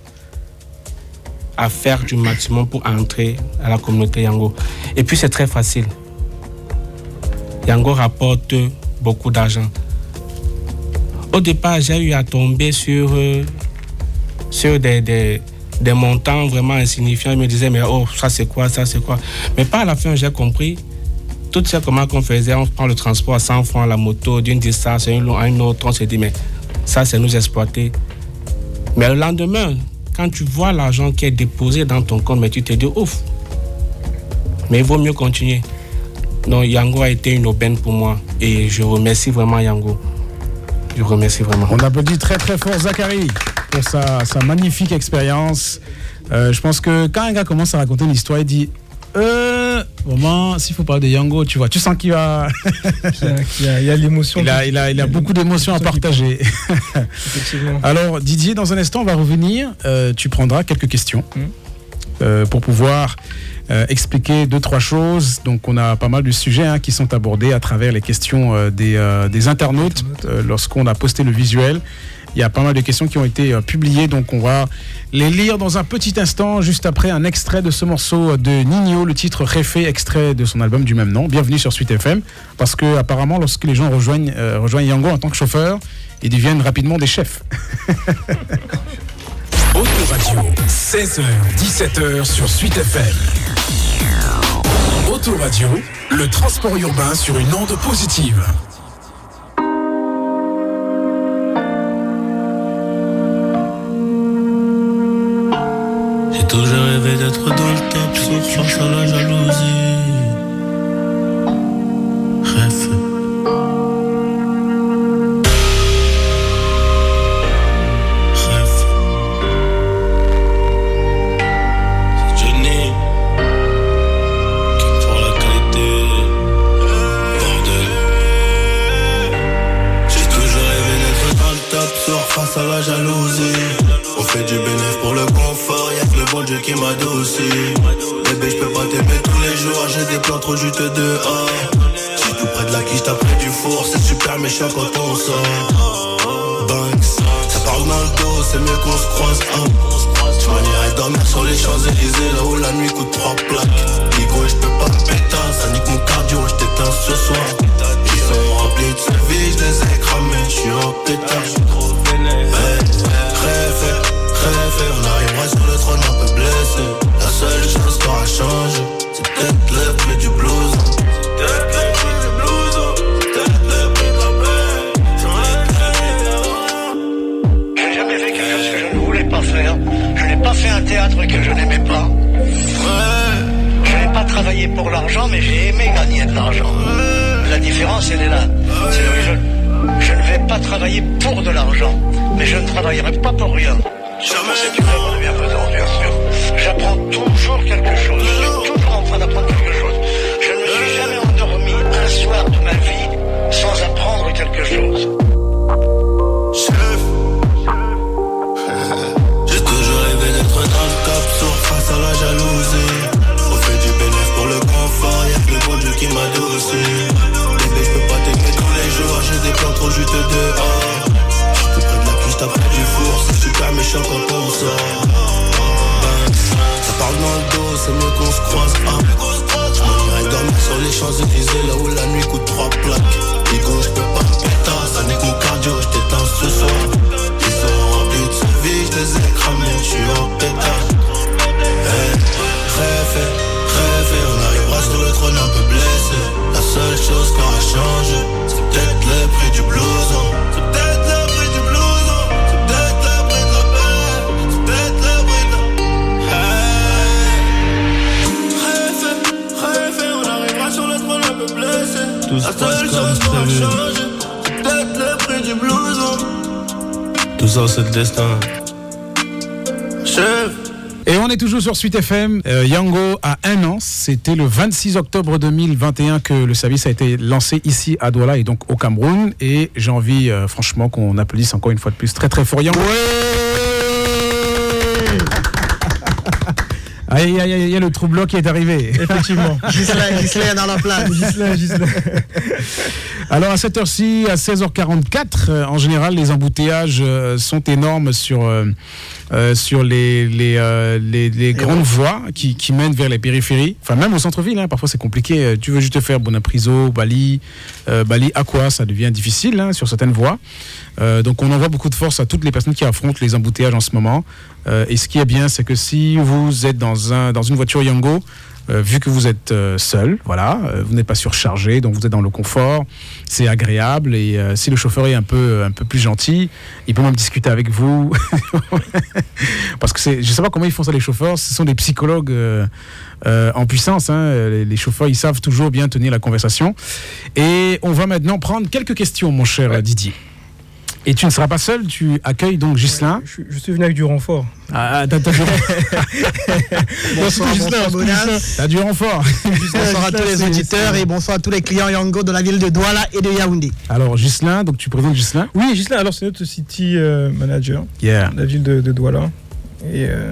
G: à faire du maximum pour entrer à la communauté Yango. Et puis c'est très facile. Yango rapporte beaucoup d'argent. Au départ, j'ai eu à tomber sur, euh, sur des, des, montants vraiment insignifiants. Je me disais, mais oh, ça c'est quoi, ça c'est quoi? Mais par la fin, j'ai compris. Tout ce comment qu'on faisait, on prend le transport à 100 francs, la moto, d'une distance à une autre, on s'est dit, mais ça c'est nous exploiter. Mais le lendemain, quand tu vois l'argent qui est déposé dans ton compte, mais tu te dis ouf. Mais il vaut mieux continuer. Donc Yango a été une aubaine pour moi et je remercie vraiment Yango. Je remercie vraiment.
C: On applaudit très très fort Zachary pour sa, sa magnifique expérience. Euh, je pense que quand un gars commence à raconter une histoire, il dit euh, vraiment, s'il faut parler de Yango, tu vois, tu sens qu'il va.
D: Il y a- il y a- il y a l'émotion.
C: il, a, il, a, il a beaucoup d'émotions à partager.
D: Effectivement.
C: Alors Didier, dans un instant, on va revenir. Euh, tu prendras quelques questions
D: Mhm.
C: euh, pour pouvoir euh, expliquer deux, trois choses. Donc on a pas mal de sujets hein, qui sont abordés à travers les questions euh, des, euh, des internautes euh, lorsqu'on a posté le visuel. Il y a pas mal de questions qui ont été euh, publiées, donc on va les lire dans un petit instant, juste après un extrait de ce morceau de Nino, le titre Réfé, extrait de son album du même nom. Bienvenue sur Suite FM, parce que apparemment, lorsque les gens rejoignent, euh, rejoignent Yango en tant que chauffeur, ils deviennent rapidement des chefs.
B: Autoradio, 16h, 17h sur Suite FM. Autoradio, le transport urbain sur une onde positive.
H: J'ai toujours rêvé d'être dans le top, sauf à la jalousie. À la jalousie. On fait du bénéfice pour le confort, y'a que le bon Dieu qui m'adoucit. Bébé, je peux pas t'aimer tous les jours, j'ai des plans trop juste dehors. J'suis tout près de la quiche, t'as près du four, c'est super méchant quand on sort. Je, je
I: ne vais pas travailler pour de l'argent, mais je ne travaillerai pas pour rien. C'est une bien sûr. J'apprends toujours quelque chose. Je suis toujours en train d'apprendre quelque chose. Je ne me suis jamais endormi un soir de ma vie sans apprendre quelque chose.
H: Trop juste dehors. J'suis près de la cuisse, t'as près du four, c'est super méchant quand on sort. Ça parle dans le dos, c'est mieux qu'on se croise. Hein. J'm'en dormir sur les Champs-Élysées, là où la nuit coûte trois plaques. Digo, j'peux pas péter, ça n'est que mon cardio, j't'éteins ce soir. Ils sont remplis de ce vie, j'les ai cramés, j'suis en pétard. Hey, rêver, rêver, on arrivera sur le trône un peu blessé. La seule chose
J: Tout se
H: La
J: passe
H: seule
J: comme
H: chose qui aura
J: prévu.
H: changé, c'est peut-être le prix du blouson.
J: Tout ça, c'est le destin.
H: Chef.
C: Et on est toujours sur Suite FM. Euh, Yango a un an. C'était le 26 octobre 2021 que le service a été lancé ici à Douala et donc au Cameroun. Et j'ai envie, euh, franchement, qu'on applaudisse encore une fois de plus très très fort Yango. Aïe, aïe, aïe, le troublot qui est arrivé.
D: Effectivement.
K: Gislain, Gislain dans la place.
D: Gislain, Gislain.
C: Alors à cette heure-ci, à 16h44, euh, en général, les embouteillages euh, sont énormes sur, euh, sur les, les, euh, les- les grandes voies qui, qui mènent vers les périphéries. Enfin, même au centre-ville, hein, parfois c'est compliqué. Tu veux juste faire Bonapriso, Bali, euh, Bali, Aqua, ça devient difficile hein, sur certaines voies. Donc on envoie beaucoup de force à toutes les personnes qui affrontent les embouteillages en ce moment. Et ce qui est bien, c'est que si vous êtes dans, un, dans une voiture Yango, euh, vu que vous êtes euh, seul, voilà, euh, vous n'êtes pas surchargé, donc vous êtes dans le confort, c'est agréable et si le chauffeur est un peu un peu plus gentil, il peut même discuter avec vous, parce que c'est, je sais pas comment ils font ça les chauffeurs, ce sont des psychologues en puissance, hein. les, les chauffeurs ils savent toujours bien tenir la conversation et on va maintenant prendre quelques questions, mon cher Didier. Et tu ne seras pas seul, tu accueilles donc Gislain.
D: Je, je suis venu avec du renfort.
C: Ah, t'as, t'as du,
K: Bonsoir,
D: Gislain,
K: bonsoir,
D: Gislain.
K: Bonas.
C: t'as du renfort.
K: Bonsoir à tous les auditeurs et bonsoir à tous les clients Yango de la ville de Douala et de Yaoundé.
C: Alors Gislain, donc tu présentes Gislain.
D: Oui, Gislain, alors c'est notre city euh, manager
C: Yeah.
D: de la ville de, de Douala. Et euh,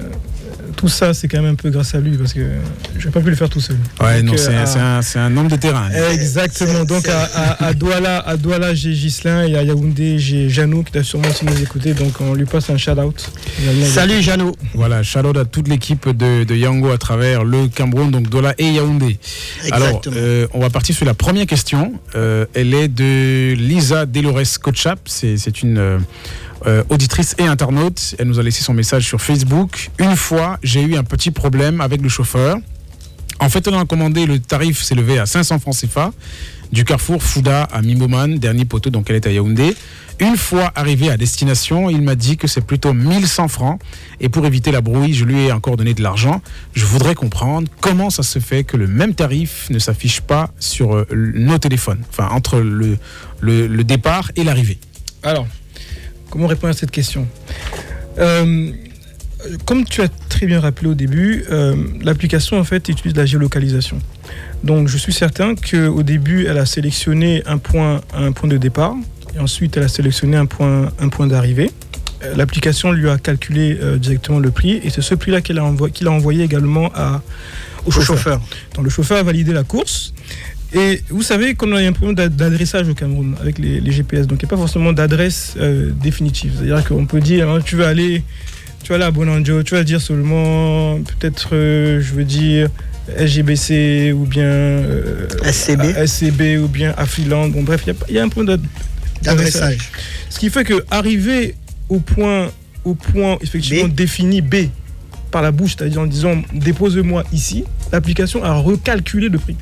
D: tout ça, c'est quand même un peu grâce à lui parce que je n'aurais pas pu le faire tout seul.
C: Ouais,
D: Donc,
C: non,
D: euh,
C: c'est,
D: à-
C: un, c'est un homme de terrain.
D: Exactement. Donc à, à, à Douala, à Douala, j'ai Gislain et à Yaoundé, j'ai Janou qui doit sûrement aussi nous écouter. Donc on lui passe un shout out.
K: Salut Jeannot.
C: Voilà, shout out à toute l'équipe de, de Yango à travers le Cameroun, donc Douala et Yaoundé. Alors,
K: Exactement.
C: euh, on va partir sur la première question. Euh, elle est de Lisa Delores Kochap. C'est, c'est une euh, euh, auditrice et internaute. Elle nous a laissé son message sur Facebook. Une fois, j'ai eu un petit problème avec le chauffeur. En fait, on a commandé, le tarif s'est levé à 500 francs CFA du carrefour Fouda à Mimboman, dernier poteau, donc elle est à Yaoundé. Une fois arrivé à destination, il m'a dit que c'est plutôt 1100 francs. Et pour éviter la brouille, je lui ai encore donné de l'argent. Je voudrais comprendre comment ça se fait que le même tarif ne s'affiche pas sur euh, nos téléphones, enfin entre le, le départ et l'arrivée.
D: Alors, comment répondre à cette question Euh, Comme tu as très bien rappelé au début, euh, l'application en fait utilise la géolocalisation. Donc, je suis certain qu'au début, elle a sélectionné un point, un point de départ, et ensuite, elle a sélectionné un point, un point d'arrivée. Euh, L'application lui a calculé euh, directement le prix, et c'est ce prix-là qu'il a, envo- a envoyé également à, au chauffeur.
K: chauffeur.
D: Donc, le chauffeur a validé la course. Et vous savez qu'on a un problème d'a- d'adressage au Cameroun avec les, les GPS. Donc il n'y a pas forcément d'adresse euh, définitive. C'est-à-dire qu'on peut dire, hein, tu vas aller, tu vas aller à Bonanjo, tu vas dire seulement peut-être, euh, je veux dire, SGBC ou bien euh,
K: SCB.
D: SCB ou bien Afriland. Bon bref, il y a y, un point d'ad-
K: D'adressage.
D: Ce qui fait que arriver au point, au point effectivement
K: B.
D: défini B par la bouche, c'est-à-dire en disant dépose-moi ici, l'application a recalculé le prix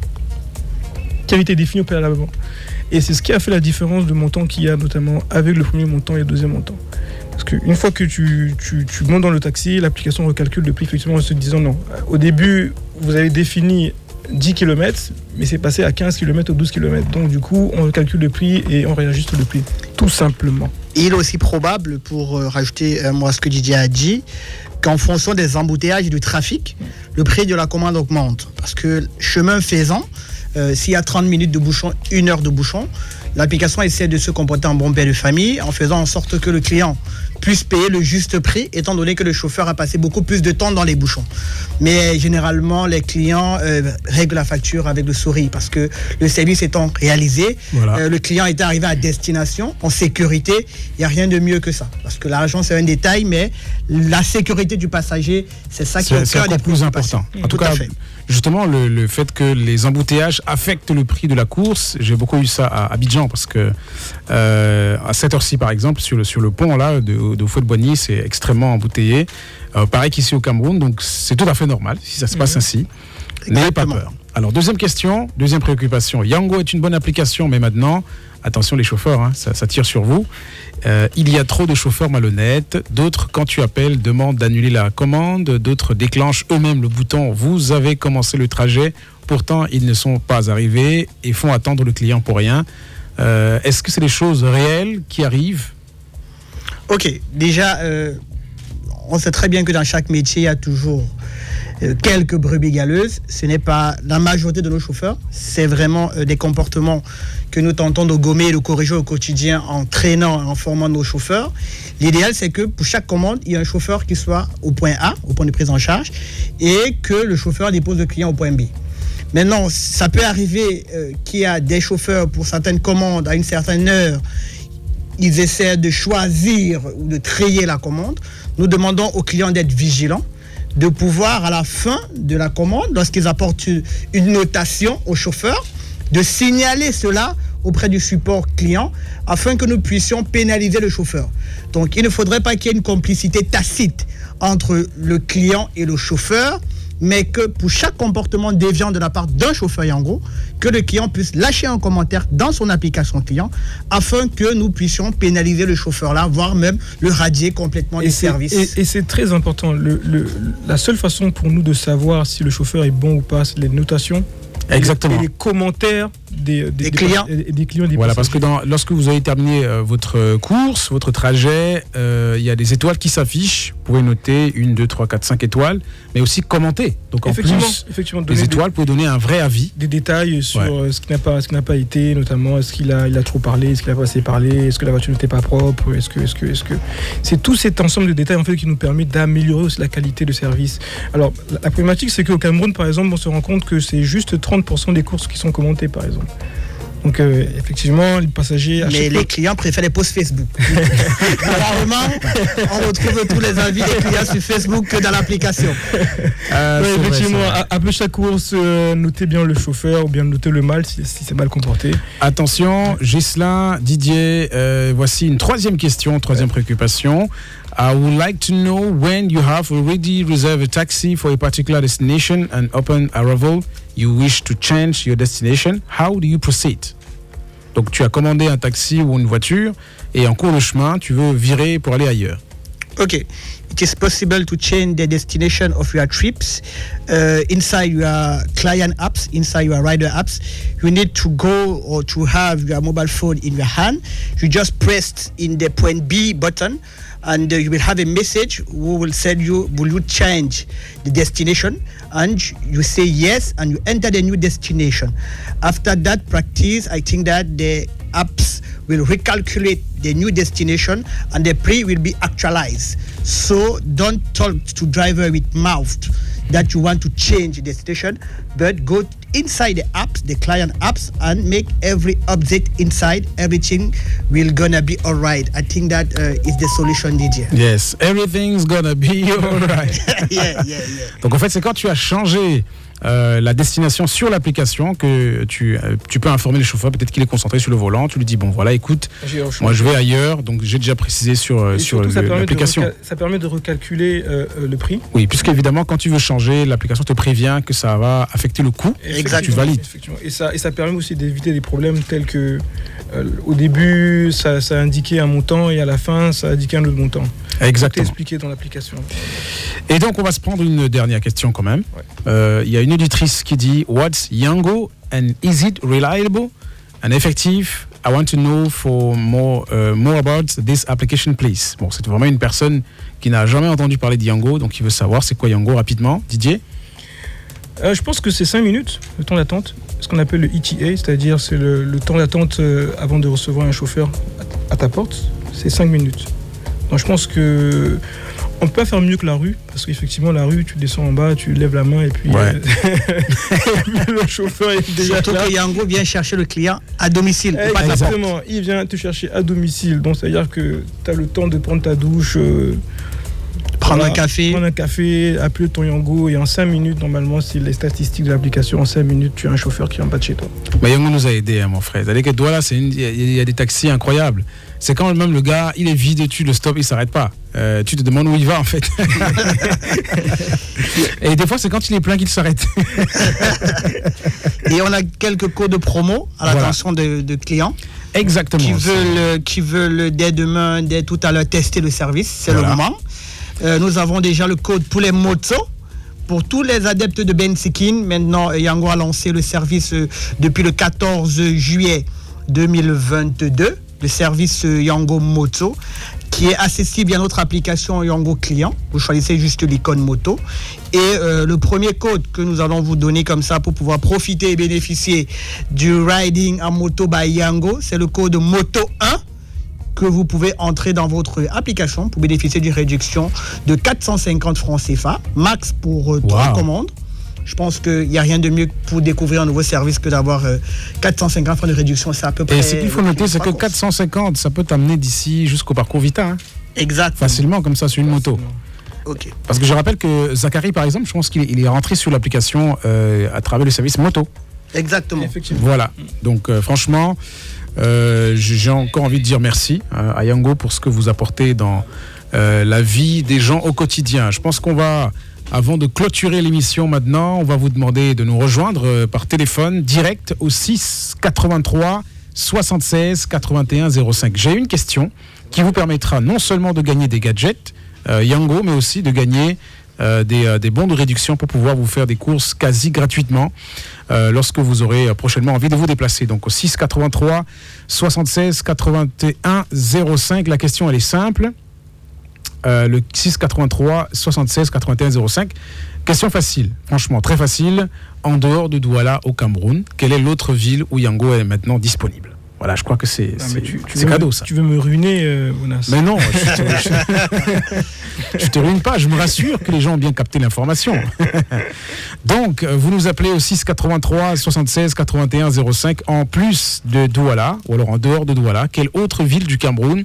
D: qui avait été défini au préalablement. Et c'est ce qui a fait la différence de montant qu'il y a notamment avec le premier montant et le deuxième montant. Parce qu'une fois que tu, tu, tu montes dans le taxi, l'application recalcule le prix effectivement en se disant non. Au début, vous avez défini 10 km, mais c'est passé à 15 km ou 12 km. Donc du coup, on calcule le prix et on réajuste le prix. Tout simplement.
K: Il est aussi probable, pour euh, rajouter euh, moi ce que Didier a dit, qu'en fonction des embouteillages et du trafic, le prix de la commande augmente. Parce que chemin faisant, euh, s'il y a 30 minutes de bouchon, une heure de bouchon, L'application essaie de se comporter en bon père de famille en faisant en sorte que le client puisse payer le juste prix, étant donné que le chauffeur a passé beaucoup plus de temps dans les bouchons. Mais généralement, les clients euh, règlent la facture avec le sourire parce que le service étant réalisé,
C: Voilà.
K: euh, le client est arrivé à destination en sécurité. Il n'y a rien de mieux que ça. Parce que l'argent, c'est un détail, mais la sécurité du passager, c'est ça qui est
C: c'est
K: cœur des
C: plus important. En tout,
K: Tout à
C: cas,
K: fait.
C: Justement, le, le fait que les embouteillages affectent le prix de la course, j'ai beaucoup eu ça à Abidjan parce que euh, à cette heure-ci, par exemple, sur le, sur le pont là de, de Fouet-de-Boigny, c'est extrêmement embouteillé. Euh, pareil qu'ici au Cameroun, donc c'est tout à fait normal si ça se passe ainsi. N'ayez pas peur. Alors, deuxième question, deuxième préoccupation. Yango est une bonne application, mais maintenant, attention les chauffeurs, hein, ça, tire sur vous. Euh, il y a trop de chauffeurs malhonnêtes. D'autres, quand tu appelles, demandent d'annuler la commande. D'autres déclenchent eux-mêmes le bouton Vous avez commencé le trajet. Pourtant, ils ne sont pas arrivés et font attendre le client pour rien. Euh, Est-ce que c'est des choses réelles qui arrivent?
K: Ok, déjà, euh, on sait très bien que dans chaque métier, il y a toujours euh, quelques brebis galeuses. Ce n'est pas la majorité de nos chauffeurs. C'est vraiment euh, des comportements que nous tentons de gommer et de corriger au quotidien en traînant, en formant nos chauffeurs. L'idéal, c'est que pour chaque commande, il y a un chauffeur qui soit au point A, au point de prise en charge, et que le chauffeur dépose le client au point B. Maintenant, ça peut arriver euh, qu'il y a des chauffeurs pour certaines commandes à une certaine heure ils essaient de choisir ou de trier la commande. Nous demandons aux clients d'être vigilants, de pouvoir à la fin de la commande, lorsqu'ils apportent une notation au chauffeur, de signaler cela auprès du support client afin que nous puissions pénaliser le chauffeur. Donc il ne faudrait pas qu'il y ait une complicité tacite entre le client et le chauffeur, mais que pour chaque comportement déviant de la part d'un chauffeur Yango, que le client puisse lâcher un commentaire dans son application client afin que nous puissions pénaliser le chauffeur là, voire même le radier complètement
D: Et
K: du service.
D: et- et c'est très important. Le- le- la seule façon pour nous de savoir si le chauffeur est bon ou pas, c'est les notations. Les-
C: Exactement.
D: Et les commentaires des,
K: Des clients.
D: des clients.
C: Voilà, parce que dans, lorsque vous avez terminé euh, votre euh, course, votre trajet, euh, il y a des étoiles qui s'affichent. Vous pouvez noter une, deux, trois, quatre, cinq étoiles, mais aussi commenter. Donc en
D: effectivement,
C: plus
D: effectivement,
C: des- étoiles, vous pouvez donner un vrai avis.
D: des détails sur
C: Ouais.
D: ce qui n'a pas ce qui n'a pas été notamment est-ce qu'il a il a trop parlé est-ce qu'il a pas assez parlé est-ce que la voiture n'était pas propre est-ce que est-ce que est-ce que c'est tout cet ensemble de détails en fait qui nous permet d'améliorer aussi la qualité de service alors la, la problématique c'est qu'au Cameroun par exemple on se rend compte que c'est juste 30% des courses qui sont commentées par exemple donc euh, effectivement les passagers
K: Mais les
D: fois-
K: clients préfèrent les posts Facebook. Rarement, on retrouve tous les avis des clients sur Facebook que dans l'application.
C: Euh,
D: Ouais, effectivement,
C: vrai.
D: après chaque course, euh, notez bien le chauffeur ou bien notez le mal si, si c'est mal comporté.
C: Attention, Gislain, Didier, euh, voici une troisième question, troisième préoccupation. I would like to know when you have already reserved a taxi for a particular destination and upon arrival, you wish to change your destination. How do you proceed? Donc, tu as commandé un taxi ou une voiture et en cours de chemin, tu veux virer pour aller ailleurs.
K: Okay, it is possible to change the destination of your trips uh, inside your client apps, inside your rider apps. You need to go or to have your mobile phone in your hand. You just press in the point B button, and uh, you will have a message who will tell you, will you change the destination? And you say yes, and you enter the new destination. After that practice, I think that the apps will recalculate the new destination and the pre will be actualized. So don't talk to driver with mouth that you want to change the destination, but go inside the apps, the client apps, and make every update inside. Everything will gonna be alright. I think that uh, is the solution, Didier.
C: Yes, everything's gonna be alright.
K: yeah, yeah, yeah.
C: Donc en fait, c'est quand tu as changé euh, la destination sur l'application que tu, euh, tu peux informer le chauffeur, peut-être qu'il est concentré sur le volant, tu lui dis bon voilà écoute,
D: un
C: moi je vais ailleurs, donc j'ai déjà précisé sur, euh, sur l'application.
D: ça permet de recalculer le prix.
C: Oui, puisqu'évidemment quand tu veux changer, l'application te prévient que ça va affecter le coût, et tu valides.
D: Et ça, et ça permet aussi d'éviter des problèmes tels que au début, ça, ça indiquait un montant et à la fin, ça indiquait un autre montant. Tout est
C: Exactement.
D: expliqué dans l'application.
C: Et donc on va se prendre une dernière question quand même.
D: Ouais.
C: Euh, Il y a une auditrice qui dit What's Yango and is it reliable? And effective? I want to know for more, uh, more about this application, please. Bon, c'est vraiment une personne qui n'a jamais entendu parler de Yango, donc il veut savoir c'est quoi Yango rapidement. Didier?
D: Euh, je pense que c'est 5 minutes, le temps d'attente. ce qu'on appelle le ETA, c'est-à-dire c'est le, le temps d'attente euh, avant de recevoir un chauffeur à, à ta porte, c'est 5 minutes. Donc je pense que on peut pas faire mieux que la rue, parce qu'effectivement la rue, tu descends en bas, tu lèves la main et puis,
C: Ouais.
D: euh, le chauffeur est déjà
K: Surtout
D: là.
K: que Yango vient chercher le client à domicile. pas porte.
D: Exactement, il vient te chercher à domicile. Donc, c'est-à-dire que tu as le temps de prendre ta douche, euh,
K: Prendre
D: voilà,
K: un café.
D: prendre un café, appeler ton Yango, et en 5 minutes, normalement, si les statistiques de l'application, en 5 minutes, tu as un chauffeur qui est en bas de chez toi.
C: Mais Yango nous a aidé, hein, mon frère. C'est-à-dire que Douala, il y, a- il y a des taxis incroyables. C'est quand même le gars, il est vide, tu le stops, il s'arrête pas. Euh, tu te demandes où il va en fait. Et des fois, c'est quand il est plein qu'il s'arrête.
K: Et on a quelques codes de promo à
C: Voilà.
K: l'attention de, de clients.
C: Exactement.
K: Qui veulent, euh, qui veulent dès demain, dès tout à l'heure, tester le service. C'est
C: Voilà.
K: le moment. Euh, nous avons déjà le code pour les motos. Pour tous les adeptes de Bensikin, maintenant, Yango a lancé le service euh, depuis le 14 juillet 2022, le service euh, Yango Moto, qui est accessible via notre application Yango Client. Vous choisissez juste l'icône moto. Et le premier code que nous allons vous donner comme ça pour pouvoir profiter et bénéficier du riding en moto by Yango, c'est le code Moto 1 que vous pouvez entrer dans votre application pour bénéficier d'une réduction de 450 francs CFA, max pour euh, trois commandes. Je pense qu'il n'y a rien de mieux pour découvrir un nouveau service que d'avoir euh, 450 francs de réduction. C'est à peu près.
C: Et ce qu'il faut noter, c'est que
K: parcours.
C: 450, ça peut t'amener d'ici jusqu'au parcours Vita. hein.
K: Exact.
C: Facilement, comme ça, sur une moto.
K: Ok.
C: Parce que je rappelle que Zachary, par exemple, je pense qu'il est- rentré sur l'application euh, à travers le service moto.
K: Exactement.
D: Effectivement.
C: Voilà. Donc, euh, franchement, euh, j'ai encore envie de dire merci euh, à Yango pour ce que vous apportez dans euh, la vie des gens au quotidien. Je pense qu'on va, avant de clôturer l'émission maintenant, on va vous demander de nous rejoindre par téléphone direct au 6 83 76 81 05. J'ai une question qui vous permettra non seulement de gagner des gadgets Yango, mais aussi de gagner des, euh, des bons de réduction pour pouvoir vous faire des courses quasi gratuitement euh, lorsque vous aurez euh, prochainement envie de vous déplacer. Donc au 6 83 76 81 05, la question elle est simple. Euh, le 6 83 76 81 05. Question facile, franchement très facile. En dehors de Douala au Cameroun, quelle est l'autre ville où Yango est maintenant disponible? Voilà, je crois que c'est
D: Ah,
C: cadeau ça.
D: Tu veux me ruiner, euh, Bonas
C: Mais non, je te, je- je te ruine pas, je me rassure que les gens ont bien capté l'information. Donc, vous nous appelez au 6 83 76 81 05 en plus de Douala, ou alors en dehors de Douala. Quelle autre ville du Cameroun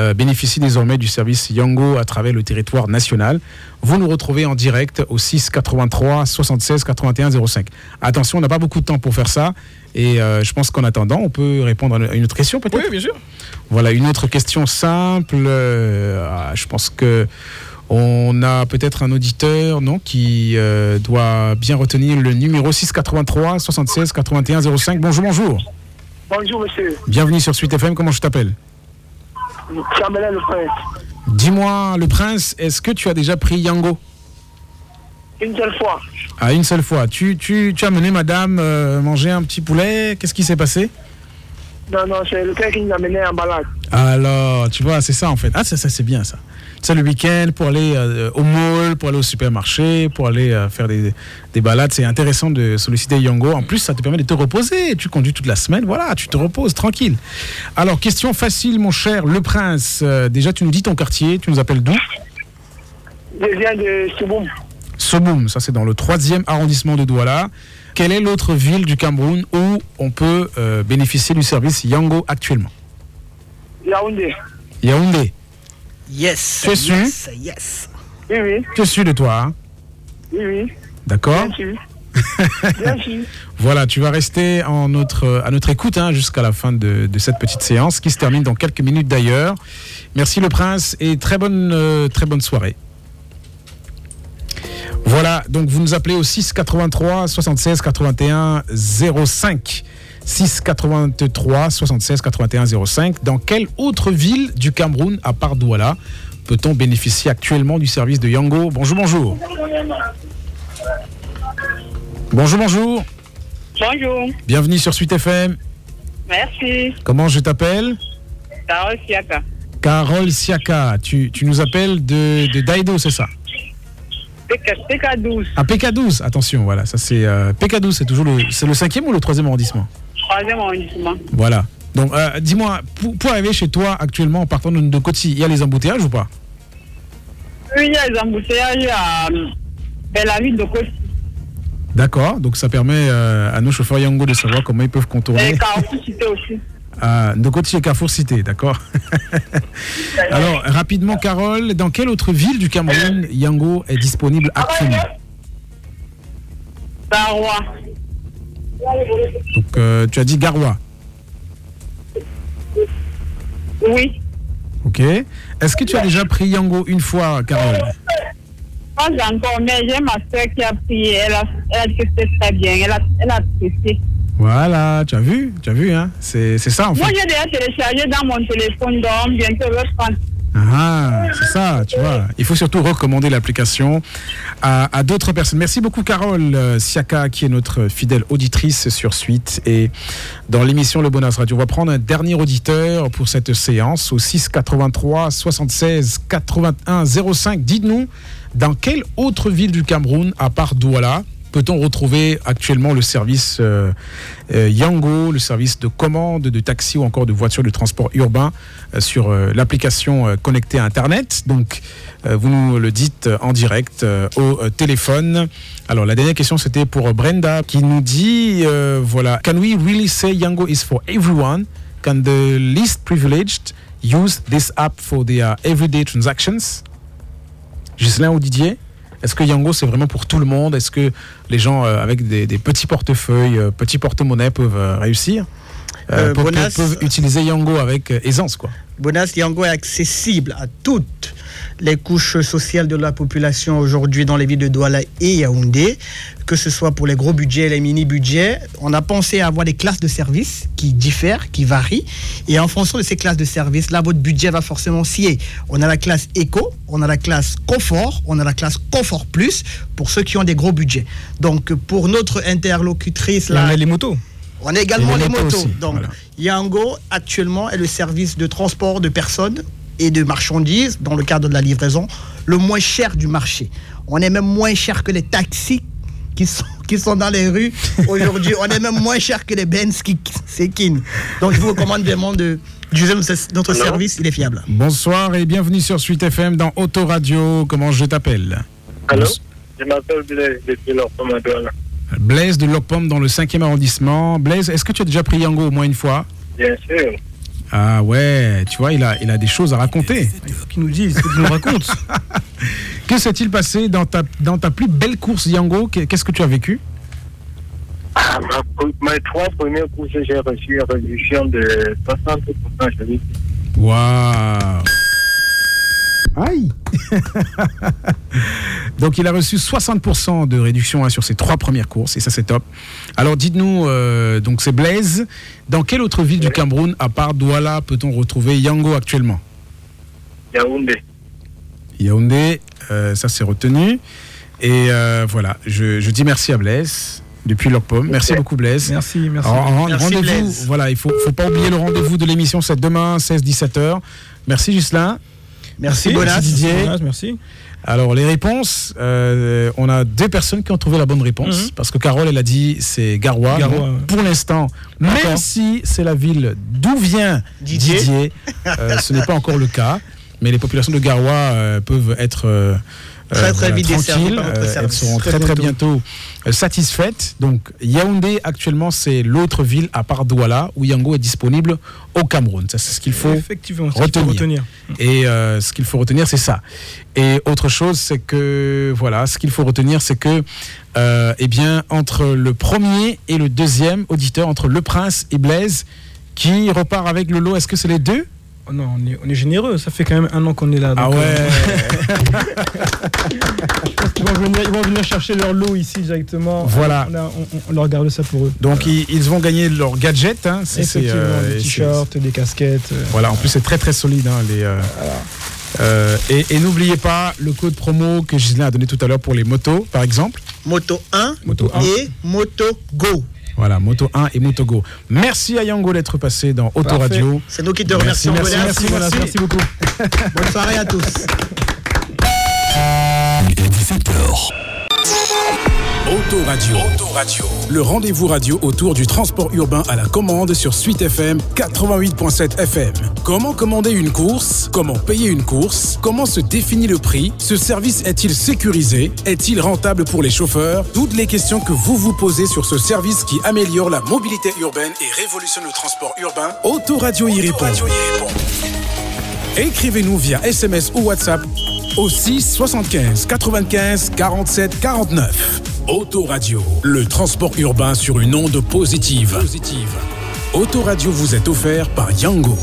C: euh, bénéficie désormais du service Yango à travers le territoire national Vous nous retrouvez en direct au 6 83 76 81 05. Attention, on n'a pas beaucoup de temps pour faire ça. Et euh, je pense qu'en attendant, on peut répondre à une autre question peut-être?
D: Oui, bien sûr.
C: voilà, une autre question simple. euh, ah, je pense que on a peut-être un auditeur non, qui euh, doit bien retenir le numéro 683 76 81 05. Bonjour, bonjour.
L: Bonjour monsieur,
C: Bienvenue sur Suite FM. Comment je t'appelle?
L: Le prince.
C: Dis-moi, le prince, est-ce que tu as déjà pris Yango?
L: Une seule fois.
C: À une seule fois. Tu, tu, tu as mené madame euh, manger un petit poulet? Qu'est-ce qui s'est passé?
L: Non, non, c'est le qui nous a mené en balade.
C: Alors, tu vois, c'est ça en fait. Ah, ça, ça c'est bien ça. C'est le week-end pour aller euh, au mall, pour aller au supermarché, pour aller euh, faire des, des balades. C'est intéressant de solliciter Yango. En plus, ça te permet de te reposer. Tu conduis toute la semaine, voilà, tu te reposes tranquille. Alors, question facile, mon cher Le Prince. Euh, déjà, tu nous dis ton quartier, tu nous appelles d'où?
L: Je viens de Souboum,
C: Soboum, ça c'est dans le troisième arrondissement de Douala. Quelle est l'autre ville du Cameroun où on peut euh, bénéficier du service Yango actuellement?
L: Yaoundé.
C: Yaoundé.
K: Yes.
C: Tu es sûr?
K: Yes, yes.
L: Oui, oui,
C: Tu es sûr de toi, hein?
L: Oui, oui.
C: D'accord
L: Bien sûr. Bien sûr.
C: Voilà, tu vas rester en notre, à notre écoute hein, jusqu'à la fin de, de cette petite séance qui se termine dans quelques minutes d'ailleurs. Merci le prince et très bonne, euh, très bonne soirée. Voilà, donc vous nous appelez au 6 83 76 81 05. 6 83 76 81 05. Dans quelle autre ville du Cameroun, à part Douala, peut-on bénéficier actuellement du service de Yango? Bonjour, bonjour. Bonjour, bonjour.
M: Bonjour,
C: Bienvenue sur Suite FM.
M: merci.
C: Comment je t'appelle?
M: Carole Siaka.
C: Carole Siaka. Tu, tu nous appelles de, de Daido, c'est ça?
M: PK12,
C: À PK12, attention, voilà, ça c'est euh, PK12, c'est toujours le, c'est le cinquième ou le troisième arrondissement?
M: Troisième arrondissement.
C: Voilà. Donc, euh, dis-moi, pour, pour arriver chez toi actuellement en partant de, de Coty, il y a les embouteillages ou pas?
M: Oui, il y a les embouteillages à euh, vers la ville de Côte.
C: D'accord, donc ça permet euh, à nos chauffeurs Yango de savoir comment ils peuvent contourner.
M: Et aussi.
C: Ah, de Coty et Carrefour Cité, d'accord Alors, rapidement, Carole, dans quelle autre ville du Cameroun Yango est disponible actuellement
M: Barrois.
C: Donc, euh, tu as dit Garoua,
M: Oui.
C: ok Est-ce que tu as déjà pris Yango une fois, Carole
M: Pas encore, mais j'ai ma soeur qui a pris. Elle a, elle a dit que c'était très bien. Elle a, elle a apprécié.
C: Voilà, tu as vu Tu as vu, hein C'est ça, en fait.
M: Moi, j'ai déjà téléchargé dans mon téléphone, donc bientôt je vais prendre.
C: Ah, c'est ça, tu vois. Il faut surtout recommander l'application à, à d'autres personnes. Merci beaucoup, Carole euh, Siaka, qui est notre fidèle auditrice sur Suite. Et dans l'émission Le Bonheur Radio, on va prendre un dernier auditeur pour cette séance au 6 83 76 81 05. Dites-nous, dans quelle autre ville du Cameroun, à part Douala, peut-on retrouver actuellement le service euh, euh, Yango, le service de commande de taxi ou encore de voiture de transport urbain euh, sur l'application connectée à Internet? Donc, vous nous le dites en direct au téléphone. Alors, la dernière question, c'était pour Brenda qui nous dit, voilà, Can we really say Yango is for everyone? Can the least privileged use this app for their everyday transactions? Ghislain ou Didier? Est-ce que Yango c'est vraiment pour tout le monde? Est-ce que les gens euh, avec des, des petits portefeuilles, euh, petits porte-monnaies peuvent euh, réussir?
K: Euh,
C: peuvent,
K: Bonas-
C: peuvent utiliser Yango avec aisance quoi.
K: Bonas Yango est accessible à toutes les couches sociales de la population aujourd'hui dans les villes de Douala et Yaoundé, que ce soit pour les gros budgets, les mini-budgets. On a pensé à avoir des classes de services qui diffèrent, qui varient. Et en fonction de ces classes de services, là, votre budget va forcément scier. On a la classe éco, on a la classe confort, on a la classe confort plus pour ceux qui ont des gros budgets. Donc, pour notre interlocutrice, là,
D: on a les motos.
K: on a également
C: les
K: les
C: motos
K: Donc,
C: voilà.
K: Yango, actuellement, est le service de transport de personnes et de marchandises dans le cadre de la livraison le moins cher du marché. On est même moins cher que les taxis qui sont, qui sont dans les rues aujourd'hui. On est même moins cher que les Benz qui s'équinent. Donc, je vous recommande vraiment de d'utiliser notre service. Il est fiable.
C: Bonsoir et bienvenue sur Suite FM dans Autoradio. Comment je t'appelle?
L: Allô? Je m'appelle Blaise depuis.
C: Blaise de Locpom dans le 5e arrondissement. Blaise, est-ce que tu as déjà pris Yango au moins une fois?
L: Bien sûr.
C: Ah ouais, tu vois, il a, il a des choses à raconter.
D: Qui nous disent, qui nous racontent.
C: Que s'est-il passé dans ta, dans ta plus belle course Yango? Qu'est- Qu'est-ce que tu as vécu?
L: Ah, ma- mes trois premières courses, j'ai reçu une réduction de 60%. Je dis.
C: Waouh Aïe Donc il a reçu 60% de réduction hein, sur ses trois premières courses et ça c'est top. Alors dites-nous, euh, donc c'est Blaise, dans quelle autre ville du Cameroun à part Douala peut-on retrouver Yango actuellement?
L: Yaoundé.
C: Yaoundé, euh, ça c'est retenu. Et euh, voilà, je, je dis merci à Blaise depuis Locpom. Merci beaucoup Blaise.
D: Merci, merci.
C: Rendez-vous, voilà, il faut, faut pas oublier le rendez-vous de l'émission, c'est demain 16-17h. Merci Gislain.
K: Merci, Bonas.
C: Didier.
D: Merci.
C: Alors les réponses, euh, on a deux personnes qui ont trouvé la bonne réponse
D: Mhm.
C: parce que Carole elle a dit c'est Garoua.
D: Garoua,
C: Donc,
D: ouais.
C: Pour l'instant, même si c'est la ville d'où vient
K: Didier.
C: Didier, euh, ce n'est pas encore le cas, mais les populations de Garoua euh, peuvent être
K: Très, très vite desservies par
C: euh, elles seront
D: Très
C: très
D: bientôt.
C: bientôt euh, satisfaites. Donc Yaoundé actuellement c'est l'autre ville à part Douala où Yango est disponible au Cameroun. Ça c'est ce qu'il faut retenir.
D: retenir.
C: et euh, ce qu'il faut retenir, c'est ça. Et autre chose, c'est que voilà, ce qu'il faut retenir, c'est que euh, eh bien entre le premier et le deuxième auditeur, entre Le Prince et Blaise, qui repart avec le lot. Est-ce que c'est les deux?
D: Non, on est, on est généreux. Ça fait quand même un an qu'on est là.
C: Ah
D: donc,
C: ouais.
D: euh, ils, vont venir, ils vont venir chercher leur lot ici directement.
C: Voilà.
D: On, a- on- on- on leur garde ça pour eux.
C: Donc ils, ils vont gagner leur gadget. Hein.
D: Effectivement,
C: euh,
D: des t-shirts, des casquettes. euh,
C: Voilà, en plus c'est très très solide. hein, les, euh, euh, et et n'oubliez pas le code promo que Gislain a donné tout à l'heure pour les motos, par exemple.
K: Moto 1
C: Moto 1.
K: et Moto Go.
C: Voilà, Moto 1 et Moto Go. Merci à Yango d'être passé dans Autoradio.
K: C'est nous qui te
C: Merci,
K: remercions.
C: merci, merci, merci.
D: merci beaucoup.
K: Bonne soirée à tous.
N: et 17h.
C: Autoradio. Radio. Le rendez-vous radio autour du transport urbain à la commande sur Suite FM 88.7 FM. Comment commander une course? Comment payer une course? Comment se définit le prix? Ce service est-il sécurisé? Est-il rentable pour les chauffeurs? Toutes les questions que vous vous posez sur ce service qui améliore la mobilité urbaine et révolutionne le transport urbain, Autoradio y répond. Écrivez-nous via SMS ou WhatsApp au 6 75 95 47 49. Autoradio, le transport urbain sur une onde positive. positive. Autoradio vous est offert par Yango.